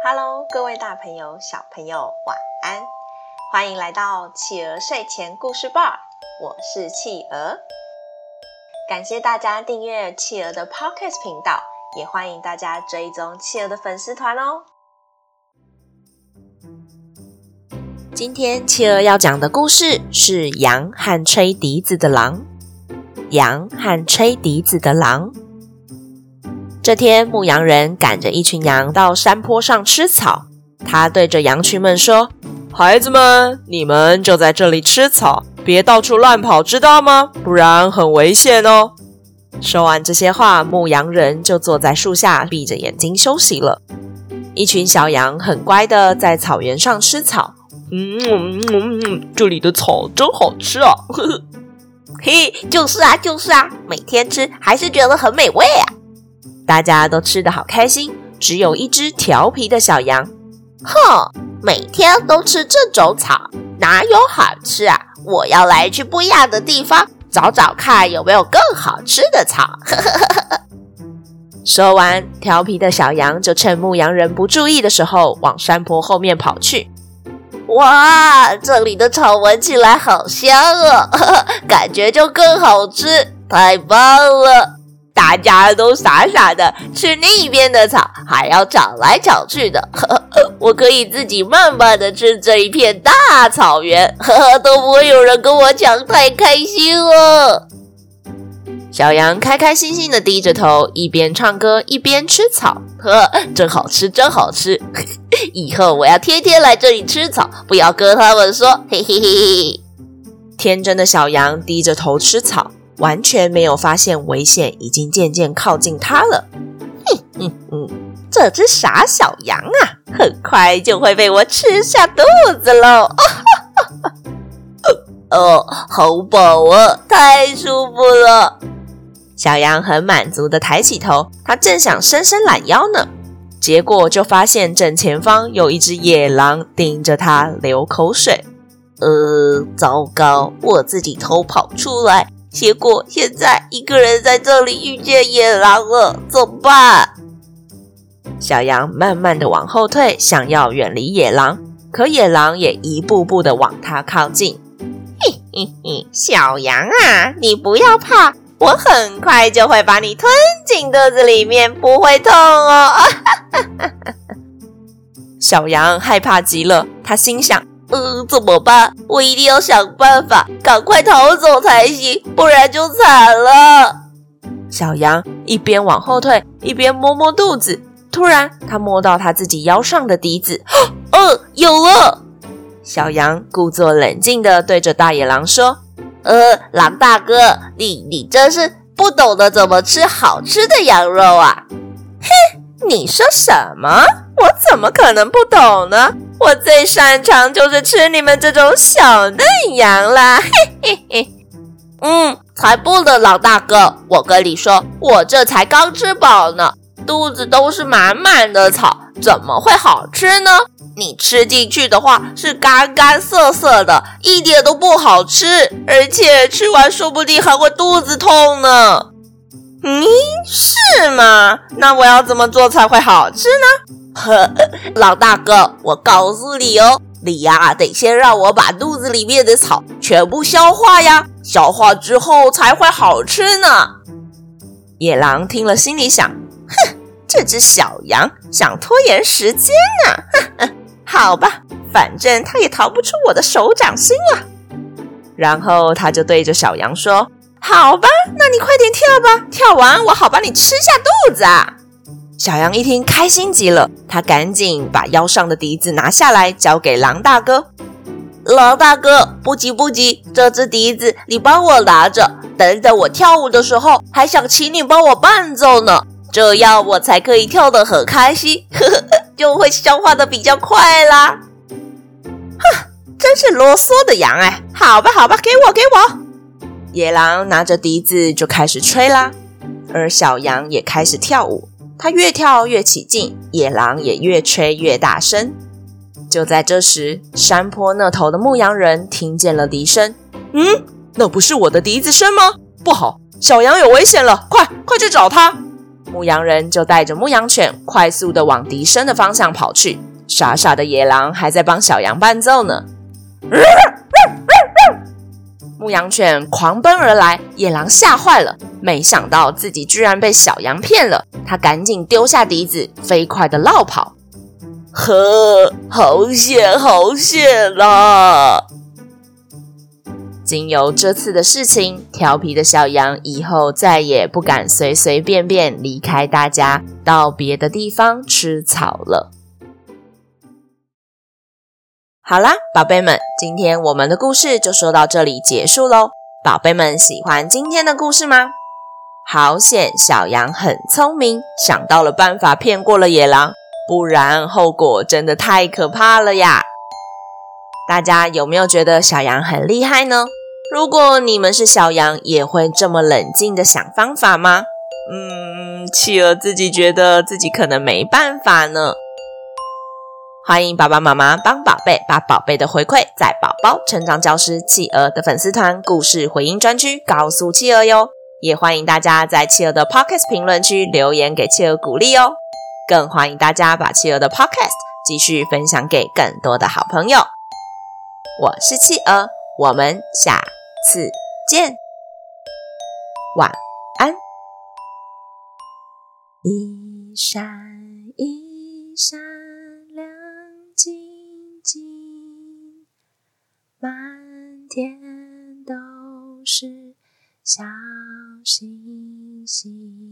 Hello，各位大朋友、小朋友，晚安！欢迎来到企鹅睡前故事吧，我是企鹅。感谢大家订阅企鹅的 Podcast 频道，也欢迎大家追踪企鹅的粉丝团哦。今天企鹅要讲的故事是羊和吹笛子的狼。羊和吹笛子的狼。这天，牧羊人赶着一群羊到山坡上吃草。他对着羊群们说：“孩子们，你们就在这里吃草，别到处乱跑，知道吗？不然很危险哦。”说完这些话，牧羊人就坐在树下，闭着眼睛休息了。一群小羊很乖的在草原上吃草。嗯嗯嗯嗯，这里的草真好吃啊！呵呵，嘿，就是啊，就是啊，每天吃还是觉得很美味啊！大家都吃得好开心，只有一只调皮的小羊。哼，每天都吃这种草，哪有好吃啊？我要来去不一样的地方，找找看有没有更好吃的草。呵呵呵。说完，调皮的小羊就趁牧羊人不注意的时候，往山坡后面跑去。哇，这里的草闻起来好香啊，呵呵，感觉就更好吃，太棒了！大家都傻傻的吃另一边的草，还要抢来抢去的，呵呵，我可以自己慢慢的吃这一片大草原，呵呵，都不会有人跟我抢，太开心了。小羊开开心心的低着头，一边唱歌一边吃草，呵，真好吃，真好吃。以后我要天天来这里吃草，不要跟他们说，嘿嘿嘿。天真的小羊低着头吃草，完全没有发现危险已经渐渐靠近它了。哼哼哼，这只傻小羊啊，很快就会被我吃下肚子喽。哦，好饱啊，太舒服了。小羊很满足的抬起头，它正想伸伸懒腰呢，结果就发现正前方有一只野狼盯着它流口水。呃，糟糕，我自己偷跑出来，结果现在一个人在这里遇见野狼了，怎么办？小羊慢慢的往后退，想要远离野狼，可野狼也一步步的往它靠近。嘿嘿嘿，小羊啊，你不要怕。我很快就会把你吞进肚子里面，不会痛哦。小羊害怕极了，他心想：“嗯，怎么办？我一定要想办法，赶快逃走才行，不然就惨了。”小羊一边往后退，一边摸摸肚子。突然，他摸到他自己腰上的笛子，嗯，有了。小羊故作冷静地对着大野狼说。呃，狼大哥，你你真是不懂得怎么吃好吃的羊肉啊！哼，你说什么？我怎么可能不懂呢？我最擅长就是吃你们这种小嫩羊啦！嘿嘿嘿。嗯，才不呢，老大哥，我跟你说，我这才刚吃饱呢，肚子都是满满的草，怎么会好吃呢？你吃进去的话是干干涩涩的，一点都不好吃，而且吃完说不定还会肚子痛呢。嗯，是吗？那我要怎么做才会好吃呢？呵，老大哥，我告诉你哦，你呀得先让我把肚子里面的草全部消化呀，消化之后才会好吃呢。野狼听了心里想：哼，这只小羊想拖延时间啊！呵 呵好吧，反正他也逃不出我的手掌心了。然后他就对着小羊说：“好吧，那你快点跳吧，跳完我好把你吃下肚子啊！”小羊一听，开心极了，他赶紧把腰上的笛子拿下来，交给狼大哥。狼大哥，不急不急，这只笛子你帮我拿着，等等我跳舞的时候，还想请你帮我伴奏呢，这样我才可以跳得很开心。呵呵。就会消化的比较快啦。哼，真是啰嗦的羊哎！好吧，好吧，给我，给我。野狼拿着笛子就开始吹啦，而小羊也开始跳舞。它越跳越起劲，野狼也越吹越大声。就在这时，山坡那头的牧羊人听见了笛声。嗯，那不是我的笛子声吗？不好，小羊有危险了！快，快去找他！牧羊人就带着牧羊犬快速地往笛声的方向跑去。傻傻的野狼还在帮小羊伴奏呢。牧羊犬狂奔而来，野狼吓坏了，没想到自己居然被小羊骗了。他赶紧丢下笛子，飞快的落跑。呵，好险，好险啦！经由这次的事情，调皮的小羊以后再也不敢随随便便离开大家，到别的地方吃草了。好啦，宝贝们，今天我们的故事就说到这里结束喽。宝贝们喜欢今天的故事吗？好险，小羊很聪明，想到了办法骗过了野狼，不然后果真的太可怕了呀！大家有没有觉得小羊很厉害呢？如果你们是小羊，也会这么冷静的想方法吗？嗯，企鹅自己觉得自己可能没办法呢。欢迎爸爸妈妈帮宝贝把宝贝的回馈在宝宝成长教师企鹅的粉丝团故事回音专区告诉企鹅哟，也欢迎大家在企鹅的 Podcast 评论区留言给企鹅鼓励哦，更欢迎大家把企鹅的 Podcast 继续分享给更多的好朋友。我是企鹅，我们下次见，晚安。一闪一闪。天都是小星星。